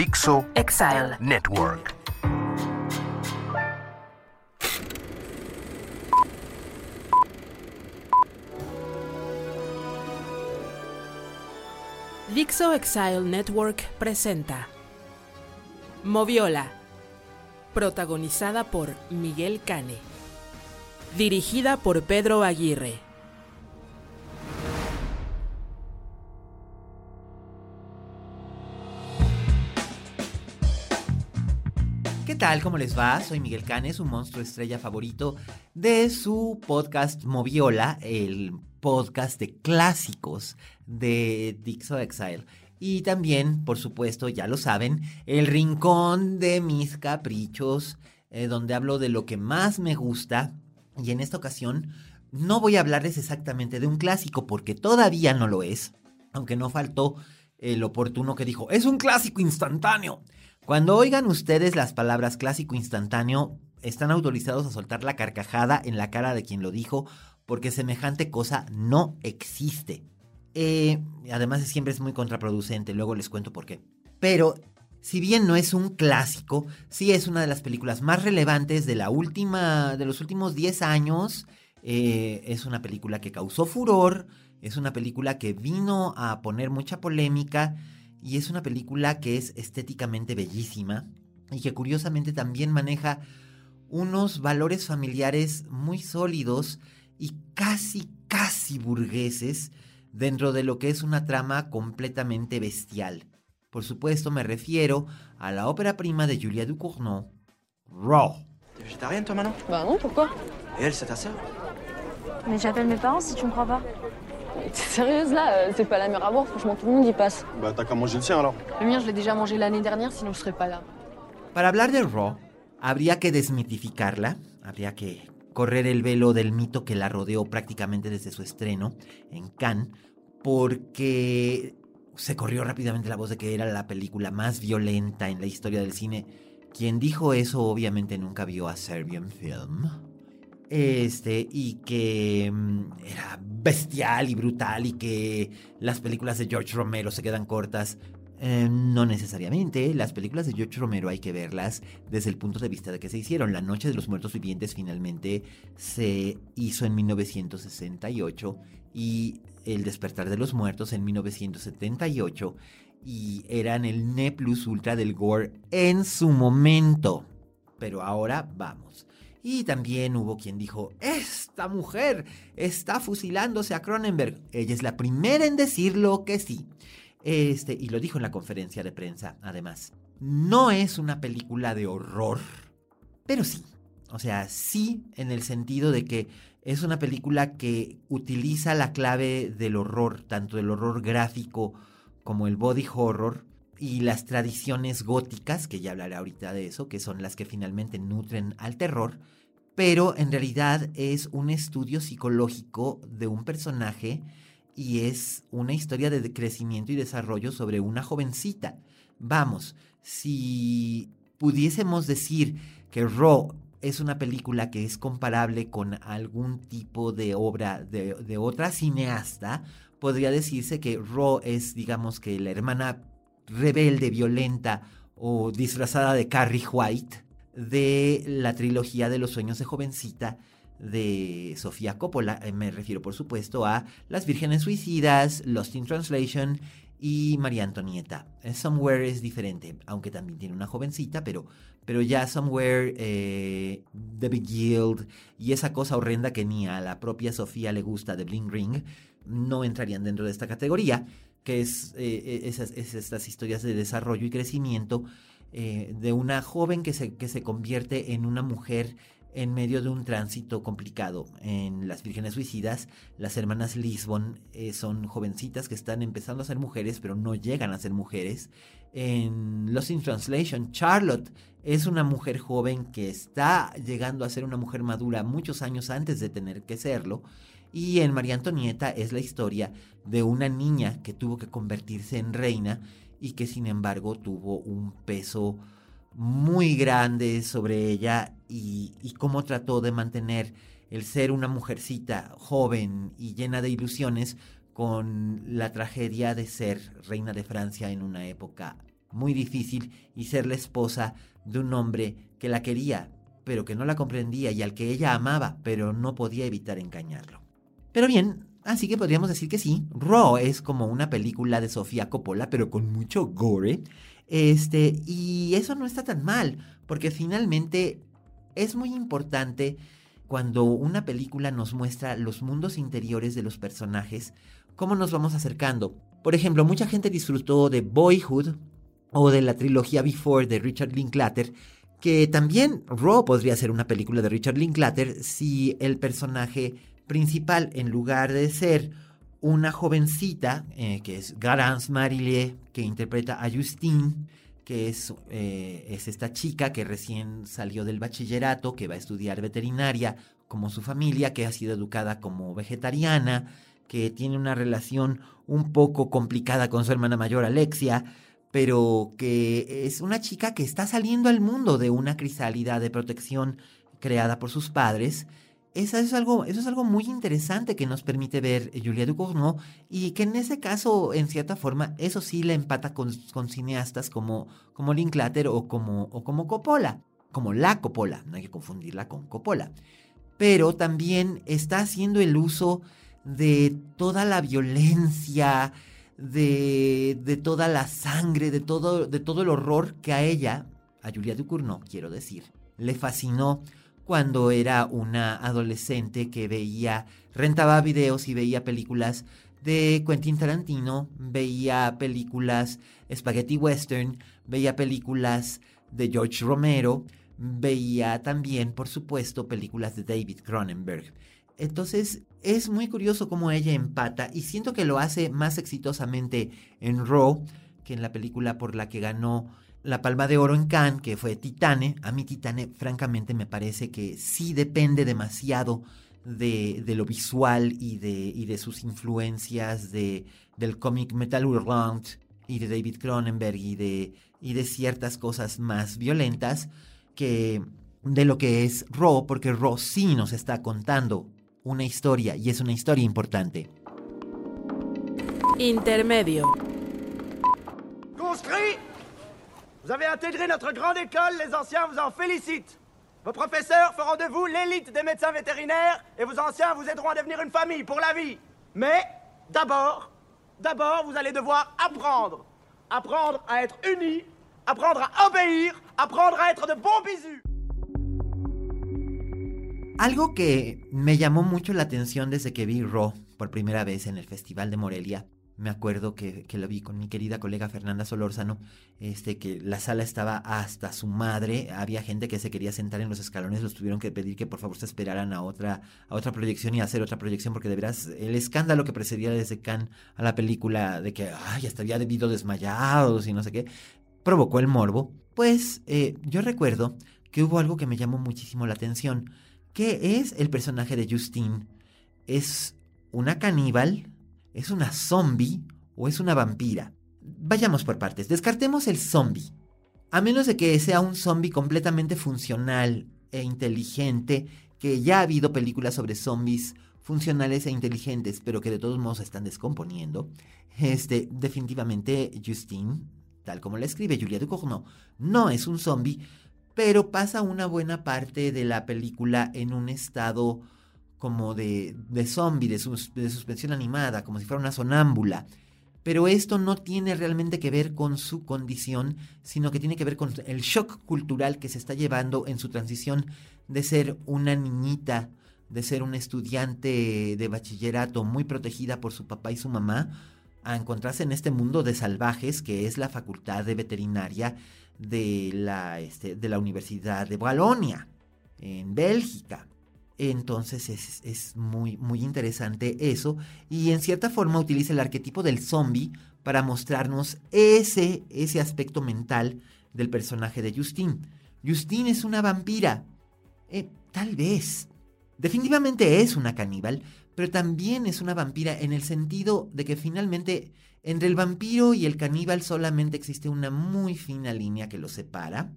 Dixo Exile. Network. Dixo Exile Network presenta Moviola, protagonizada por Miguel Cane, dirigida por Pedro Aguirre. Tal? ¿Cómo les va? Soy Miguel Canes, un monstruo estrella favorito de su podcast Moviola, el podcast de clásicos de Dixo Exile. Y también, por supuesto, ya lo saben, el rincón de mis caprichos, eh, donde hablo de lo que más me gusta. Y en esta ocasión no voy a hablarles exactamente de un clásico, porque todavía no lo es, aunque no faltó el oportuno que dijo, es un clásico instantáneo. Cuando oigan ustedes las palabras clásico instantáneo, están autorizados a soltar la carcajada en la cara de quien lo dijo, porque semejante cosa no existe. Eh, además, siempre es muy contraproducente, luego les cuento por qué. Pero, si bien no es un clásico, sí es una de las películas más relevantes de la última, de los últimos 10 años. Eh, es una película que causó furor, es una película que vino a poner mucha polémica y es una película que es estéticamente bellísima y que curiosamente también maneja unos valores familiares muy sólidos y casi, casi burgueses dentro de lo que es una trama completamente bestial. Por supuesto me refiero a la ópera prima de Julia Ducournau, Raw. Végétarienne toi Manon Bah non, pourquoi Et elle c'est ta sœur Mais j'appelle mes parents si tu me crois pas. T'es sérieuse là euh, C'est pas la mer à boire, franchement tout le monde y passe. Bah t'as qu'à manger le sien alors. Le mien je l'ai déjà mangé l'année dernière, sinon je serais pas là. Para hablar de Raw, habría que desmitificarla, habría que correr el velo del mito que la rodeó prácticamente desde su estreno en Cannes, porque se corrió rápidamente la voz de que era la película más violenta en la historia del cine. Quien dijo eso obviamente nunca vio a Serbian Film. Este, y que mm, era bestial y brutal y que las películas de George Romero se quedan cortas. Eh, no necesariamente, las películas de George Romero hay que verlas desde el punto de vista de que se hicieron. La Noche de los Muertos Vivientes finalmente se hizo en 1968 y El Despertar de los Muertos en 1978 y eran el ne plus ultra del gore en su momento. Pero ahora vamos. Y también hubo quien dijo, esta mujer está fusilándose a Cronenberg. Ella es la primera en decirlo que sí. Este, y lo dijo en la conferencia de prensa, además. No es una película de horror, pero sí. O sea, sí en el sentido de que es una película que utiliza la clave del horror, tanto el horror gráfico como el body horror y las tradiciones góticas, que ya hablaré ahorita de eso, que son las que finalmente nutren al terror, pero en realidad es un estudio psicológico de un personaje y es una historia de crecimiento y desarrollo sobre una jovencita. Vamos, si pudiésemos decir que Raw es una película que es comparable con algún tipo de obra de, de otra cineasta, podría decirse que Raw es, digamos que la hermana rebelde, violenta o disfrazada de Carrie White de la trilogía de los sueños de jovencita de Sofía Coppola. Eh, Me refiero, por supuesto, a Las Vírgenes Suicidas, Lost in Translation y María Antonieta. Eh, Somewhere es diferente, aunque también tiene una jovencita, pero, pero ya Somewhere, eh, The Big Guild y esa cosa horrenda que ni a la propia Sofía le gusta de Bling Ring, no entrarían dentro de esta categoría, que es, eh, esas, es estas historias de desarrollo y crecimiento eh, de una joven que se, que se convierte en una mujer en medio de un tránsito complicado. En Las Vírgenes Suicidas, las hermanas Lisbon eh, son jovencitas que están empezando a ser mujeres, pero no llegan a ser mujeres. En Lost in Translation, Charlotte es una mujer joven que está llegando a ser una mujer madura muchos años antes de tener que serlo. Y en María Antonieta es la historia de una niña que tuvo que convertirse en reina y que sin embargo tuvo un peso muy grande sobre ella y, cómo trató de mantener el ser una mujercita joven y llena de ilusiones con la tragedia de ser reina de Francia en una época muy difícil y ser la esposa de un hombre que la quería, pero que no la comprendía y al que ella amaba, pero no podía evitar engañarlo. Pero bien, así que podríamos decir que sí, Raw es como una película de Sofía Coppola, pero con mucho gore. Este, y eso no está tan mal, porque finalmente es muy importante cuando una película nos muestra los mundos interiores de los personajes, cómo nos vamos acercando. Por ejemplo, mucha gente disfrutó de Boyhood o de la trilogía Before de Richard Linklater, que también Raw podría ser una película de Richard Linklater si el personaje principal, en lugar de ser una jovencita, eh, que es Garance Marillier, que interpreta a Justine, que es, eh, es esta chica que recién salió del bachillerato, que va a estudiar veterinaria, como su familia, que ha sido educada como vegetariana, que tiene una relación un poco complicada con su hermana mayor Alexia, pero que es una chica que está saliendo al mundo de una crisálida de protección creada por sus padres eso es, algo, eso es algo muy interesante que nos permite ver Julia Ducournau y que en ese caso, en cierta forma, eso sí le empata con, cineastas como, como Linklater o como, o como Coppola, como la Coppola, no hay que confundirla con Coppola. Pero también está haciendo el uso de toda la violencia, de, de toda la sangre, de todo, de todo el horror que a ella, a Julia Ducournau, quiero decir, le fascinó cuando era una adolescente que veía, rentaba videos y veía películas de Quentin Tarantino, veía películas spaghetti western, veía películas de George Romero, veía también, por supuesto, películas de David Cronenberg. Entonces es muy curioso cómo ella empata y siento que lo hace más exitosamente en Raw que en la película por la que ganó la Palma de Oro en Cannes, que fue Titane. A mí Titane, francamente, me parece que sí depende demasiado de, lo visual y de, y de sus influencias de, del cómic Metal Hurlant y de David Cronenberg y de, y de ciertas cosas más violentas que de lo que es Raw, porque Raw sí nos está contando una historia y es una historia importante. Intermedio. Vous avez intégré notre grande école, les anciens vous en félicitent. Vos professeurs feront de vous l'élite des médecins vétérinaires et vos anciens vous aideront à devenir une famille pour la vie. Mais d'abord, d'abord, vous allez devoir apprendre. Apprendre à être unis, apprendre à obéir, apprendre à être de bons bisous. Algo que me llamó mucho la atención desde que vi Raw por primera vez en el Festival de Morelia me acuerdo que, que, lo vi con mi querida colega Fernanda Solórzano, este, que la sala estaba hasta su madre, había gente que se quería sentar en los escalones, los tuvieron que pedir que por favor se esperaran a otra, a otra proyección y hacer otra proyección, porque de veras el escándalo que precedía desde Cannes a la película de que, ay, hasta había debido desmayados y no sé qué, provocó el morbo, pues eh, yo recuerdo que hubo algo que me llamó muchísimo la atención, que es el personaje de Justine. Es una caníbal, ¿Es una zombie o es una vampira? Vayamos por partes. Descartemos el zombie. A menos de que sea un zombie completamente funcional e inteligente, que ya ha habido películas sobre zombies funcionales e inteligentes, pero que de todos modos están descomponiendo. Este, definitivamente Justine, tal como la escribe Julia Ducournau, no es un zombie, pero pasa una buena parte de la película en un estado como de, de zombie, de, suspensión animada, como si fuera una sonámbula. Pero esto no tiene realmente que ver con su condición, sino que tiene que ver con el shock cultural que se está llevando en su transición de ser una niñita, de ser una estudiante de bachillerato muy protegida por su papá y su mamá, a encontrarse en este mundo de salvajes que es la facultad de veterinaria de la, este, de la Universidad de Bolonia. en Bélgica. Entonces es, es, muy, muy interesante eso. Y en cierta forma utiliza el arquetipo del zombie para mostrarnos ese, ese aspecto mental del personaje de Justine. Justine es una vampira. Eh, tal vez. Definitivamente es una caníbal, pero también es una vampira en el sentido de que finalmente entre el vampiro y el caníbal solamente existe una muy fina línea que los separa.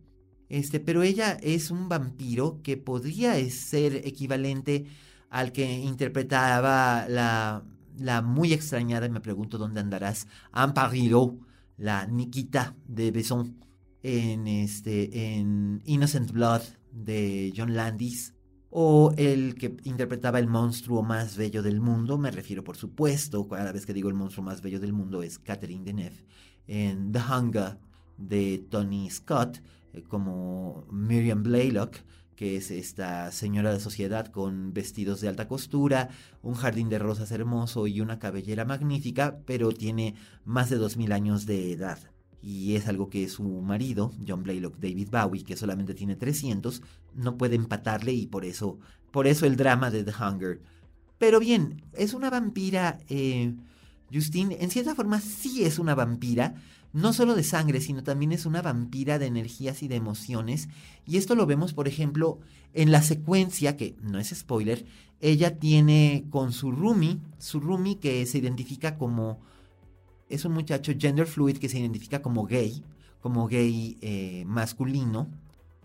Este, pero ella es un vampiro que podría ser equivalente al que interpretaba la, la muy extrañada, me pregunto dónde andarás, Amparilo, la Nikita de Besson, en, este, en Innocent Blood de John Landis, o el que interpretaba el monstruo más bello del mundo, me refiero por supuesto, cada vez que digo el monstruo más bello del mundo es Catherine Deneuve, en The Hunger de Tony Scott, como Miriam Blaylock, que es esta señora de sociedad con vestidos de alta costura, un jardín de rosas hermoso y una cabellera magnífica, pero tiene más de 2000 años de edad. Y es algo que su marido, John Blaylock David Bowie, que solamente tiene 300, no puede empatarle y por eso, por eso el drama de The Hunger. Pero bien, es una vampira. Eh, Justine, en cierta forma, sí es una vampira, no solo de sangre, sino también es una vampira de energías y de emociones. Y esto lo vemos, por ejemplo, en la secuencia, que no es spoiler, ella tiene con su roomie, su roomie que se identifica como, es un muchacho gender fluid que se identifica como gay, como gay eh, masculino,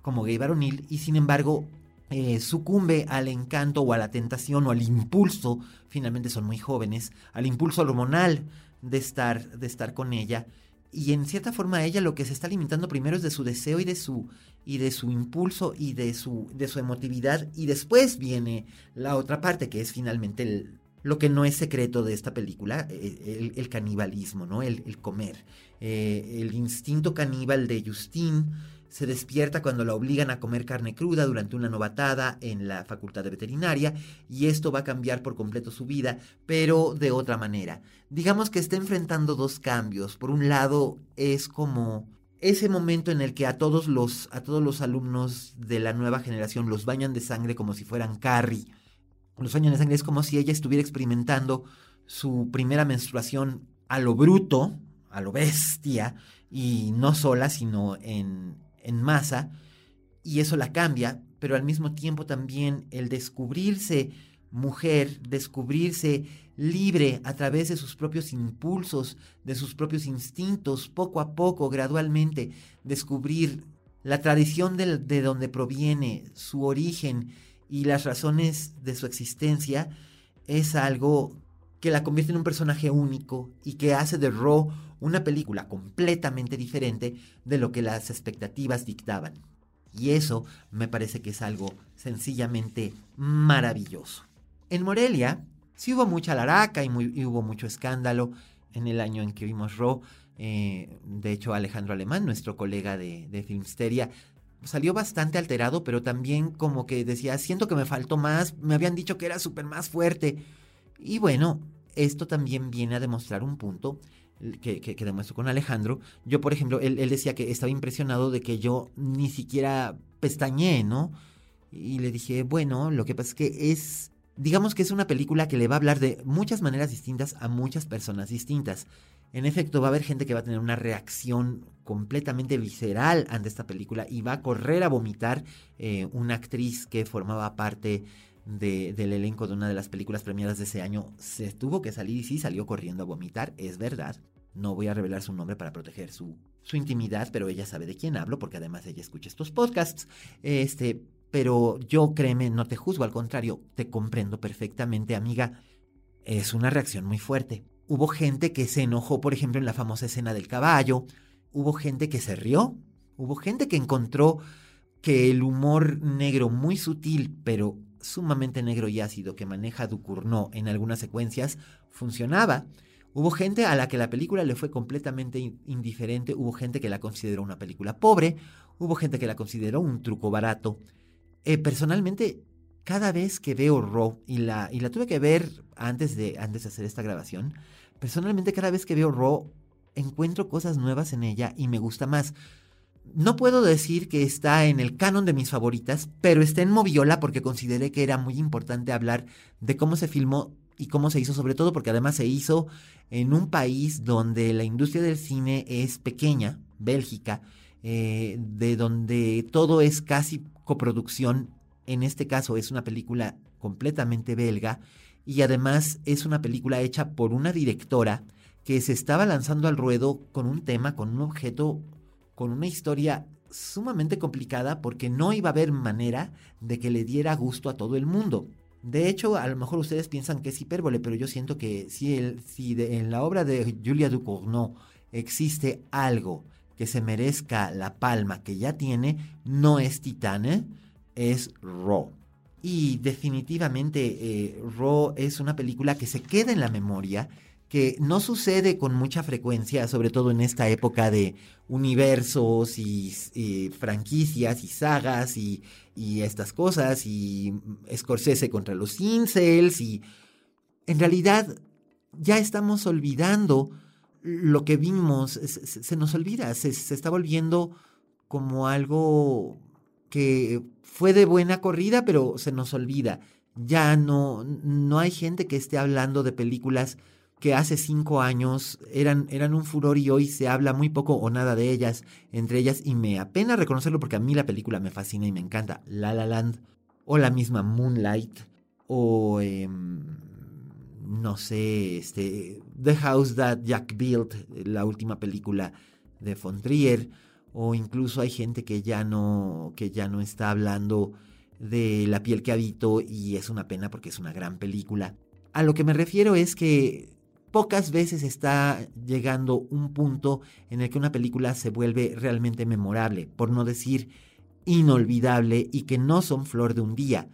como gay varonil, y sin embargo eh, sucumbe al encanto o a la tentación o al impulso, finalmente son muy jóvenes, al impulso hormonal de estar, de estar con ella y en cierta forma ella lo que se está alimentando primero es de su deseo y de su y de su impulso y de su de su emotividad y después viene la otra parte que es finalmente el, lo que no es secreto de esta película, eh, el, canibalismo, ¿no? El, comer. Eh, el instinto caníbal de Justine se despierta cuando la obligan a comer carne cruda durante una novatada en la facultad de veterinaria y esto va a cambiar por completo su vida, pero de otra manera. Digamos que está enfrentando dos cambios. Por un lado es como ese momento en el que a todos los a todos los alumnos de la nueva generación los bañan de sangre como si fueran Carrie. Los bañan de sangre es como si ella estuviera experimentando su primera menstruación a lo bruto, a lo bestia y no sola, sino en en masa y eso la cambia, pero al mismo tiempo también el descubrirse mujer, descubrirse libre a través de sus propios impulsos, de sus propios instintos, poco a poco, gradualmente, descubrir la tradición de, de donde proviene, su origen y las razones de su existencia, es algo que la convierte en un personaje único y que hace de Ro una película completamente diferente de lo que las expectativas dictaban. Y eso me parece que es algo sencillamente maravilloso. En Morelia sí hubo mucha laraca y, hubo mucho escándalo en el año en que vimos Ro. Eh, de hecho, Alejandro Alemán, nuestro colega de, de Filmsteria, salió bastante alterado, pero también como que decía, siento que me faltó más, me habían dicho que era súper más fuerte. Y bueno, esto también viene a demostrar un punto que, que, demuestro con Alejandro. Yo, por ejemplo, él, decía que estaba impresionado de que yo ni siquiera pestañé, ¿no? Y le dije, bueno, lo que pasa es que es, digamos que es una película que le va a hablar de muchas maneras distintas a muchas personas distintas. En efecto, va a haber gente que va a tener una reacción completamente visceral ante esta película y va a correr a vomitar eh, una actriz que formaba parte del elenco de una de las películas premiadas de ese año se tuvo que salir y sí salió corriendo a vomitar, es verdad. No voy a revelar su nombre para proteger su, su intimidad, pero ella sabe de quién hablo porque además ella escucha estos podcasts. Este, pero yo créeme, no te juzgo, al contrario, te comprendo perfectamente, amiga. Es una reacción muy fuerte. Hubo gente que se enojó, por ejemplo, en la famosa escena del caballo. Hubo gente que se rió. Hubo gente que encontró que el humor negro muy sutil, pero sumamente negro y ácido que maneja Ducournau en algunas secuencias funcionaba. Hubo gente a la que la película le fue completamente indiferente, hubo gente que la consideró una película pobre, hubo gente que la consideró un truco barato. Eh, personalmente, cada vez que veo Raw, y la, y tuve que ver antes de, antes de hacer esta grabación, personalmente cada vez que veo Raw encuentro cosas nuevas en ella y me gusta más. No puedo decir que está en el canon de mis favoritas, pero está en Moviola porque consideré que era muy importante hablar de cómo se filmó y cómo se hizo, sobre todo porque además se hizo en un país donde la industria del cine es pequeña, Bélgica, eh, de donde todo es casi coproducción. En este caso es una película completamente belga y además es una película hecha por una directora que se estaba lanzando al ruedo con un tema, con un objeto, con una historia sumamente complicada porque no iba a haber manera de que le diera gusto a todo el mundo. De hecho, a lo mejor ustedes piensan que es hipérbole, pero yo siento que si, el, en la obra de Julia Ducournau existe algo que se merezca la palma que ya tiene, no es Titane, es Raw. Y definitivamente eh, Raw es una película que se queda en la memoria, que no sucede con mucha frecuencia, sobre todo en esta época de universos y, franquicias y sagas y, estas cosas, y Scorsese contra los incels, y en realidad ya estamos olvidando lo que vimos, se, nos olvida, se, se está volviendo como algo que fue de buena corrida, pero se nos olvida. Ya no, no hay gente que esté hablando de películas que hace cinco años eran, eran un furor y hoy se habla muy poco o nada de ellas, entre ellas, y me apena reconocerlo porque a mí la película me fascina y me encanta. La La Land, o la misma Moonlight, o em, no sé, este, The House That Jack Built, la última película de Fontrier, o incluso hay gente que ya no, que ya no está hablando de La piel que habito y es una pena porque es una gran película. A lo que me refiero es que pocas veces está llegando un punto en el que una película se vuelve realmente memorable, por no decir inolvidable y que no son flor de un día.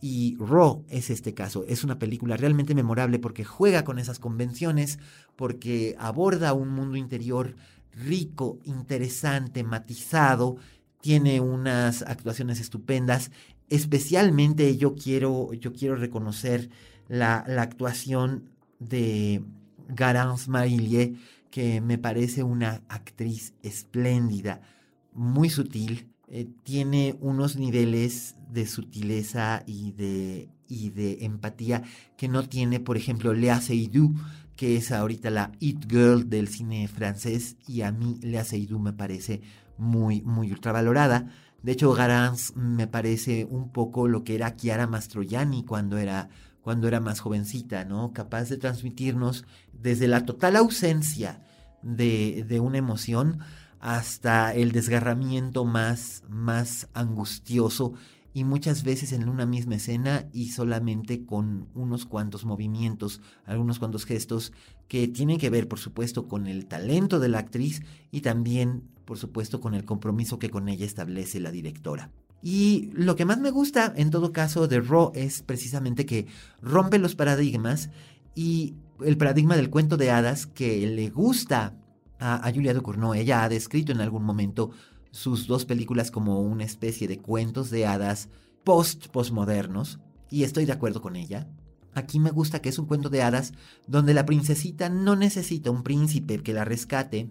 Y Raw es este caso, es una película realmente memorable porque juega con esas convenciones, porque aborda un mundo interior rico, interesante, matizado, tiene unas actuaciones estupendas, especialmente yo quiero, yo quiero reconocer la, la actuación de Garance Marillier, que me parece una actriz espléndida, muy sutil, eh, tiene unos niveles de sutileza y de, y de empatía que no tiene, por ejemplo, Lea Seydoux, que es ahorita la It Girl del cine francés, y a mí Lea Seydoux me parece muy, muy ultravalorada. De hecho, Garance me parece un poco lo que era Chiara Mastroianni cuando era cuando era más jovencita, ¿no? Capaz de transmitirnos desde la total ausencia de, una emoción hasta el desgarramiento más, más angustioso y muchas veces en una misma escena y solamente con unos cuantos movimientos, algunos cuantos gestos que tienen que ver, por supuesto, con el talento de la actriz y también, por supuesto, con el compromiso que con ella establece la directora. Y lo que más me gusta, en todo caso, de Raw es precisamente que rompe los paradigmas y el paradigma del cuento de hadas que le gusta a, Julia Ducournau. Ella ha descrito en algún momento sus dos películas como una especie de cuentos de hadas post-postmodernos, y estoy de acuerdo con ella. Aquí me gusta que es un cuento de hadas donde la princesita no necesita un príncipe que la rescate.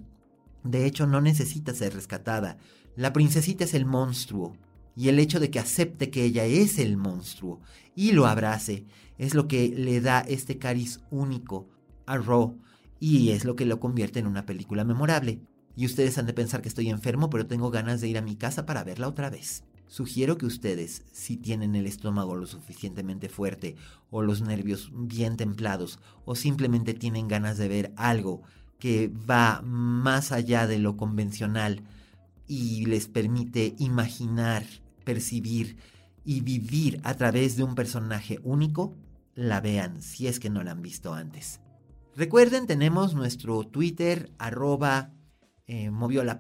De hecho, no necesita ser rescatada. La princesita es el monstruo y el hecho de que acepte que ella es el monstruo y lo abrace es lo que le da este cariz único a Raw y es lo que lo convierte en una película memorable. Y ustedes han de pensar que estoy enfermo, pero tengo ganas de ir a mi casa para verla otra vez. Sugiero que ustedes, si tienen el estómago lo suficientemente fuerte o los nervios bien templados o simplemente tienen ganas de ver algo que va más allá de lo convencional y les permite imaginar percibir y vivir a través de un personaje único, la vean si es que no la han visto antes. Recuerden, tenemos nuestro Twitter, arroba eh,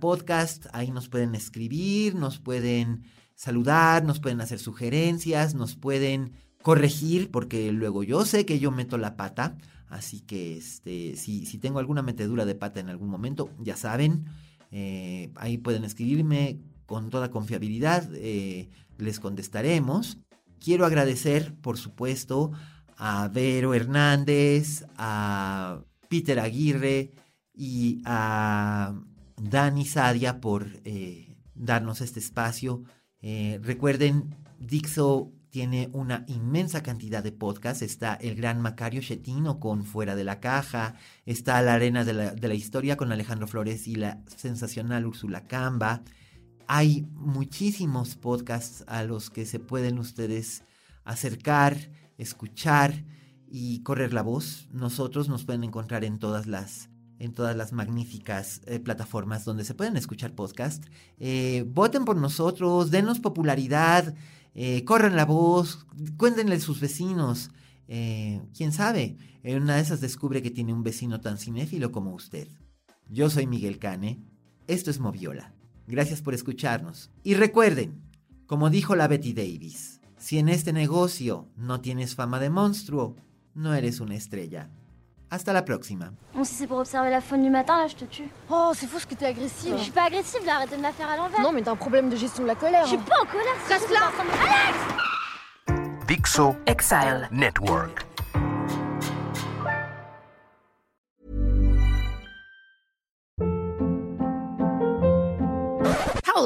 Podcast, ahí nos pueden escribir, nos pueden saludar, nos pueden hacer sugerencias, nos pueden corregir, porque luego yo sé que yo meto la pata, así que este, si, si tengo alguna metedura de pata en algún momento, ya saben, eh, ahí pueden escribirme con toda confiabilidad eh, les contestaremos. Quiero agradecer, por supuesto, a Vero Hernández, a Peter Aguirre y a Dani Sadia por, eh, darnos este espacio. Eh, recuerden, Dixo tiene una inmensa cantidad de podcasts. Está el gran Macario Chetino con Fuera de la Caja. Está La Arena de la, de la Historia con Alejandro Flores y la sensacional Úrsula Camba. Hay muchísimos podcasts a los que se pueden ustedes acercar, escuchar y correr la voz. Nosotros nos pueden encontrar en todas las en todas las magníficas eh, plataformas donde se pueden escuchar podcasts. Eh, voten por nosotros, denos popularidad, eh, corran la voz, cuéntenle a sus vecinos. Quién sabe, en una de esas descubre que tiene un vecino tan cinéfilo como usted. Yo soy Miguel Cane, esto es Moviola. Gracias por escucharnos. Y recuerden, como dijo la Betty Davis, si en este negocio no tienes fama de monstruo, no eres una estrella. Hasta la próxima. Bon, si c'est pour observer la faune du matin, là, je te tue. Oh, c'est fou ce que t'es agressive. Je suis pas agressive, là, arrêtez de me la faire à l'envers. Non, mais t'as un problème de gestion de la colère. Je suis pas en colère, c'est Alex Dixo Exile. Network.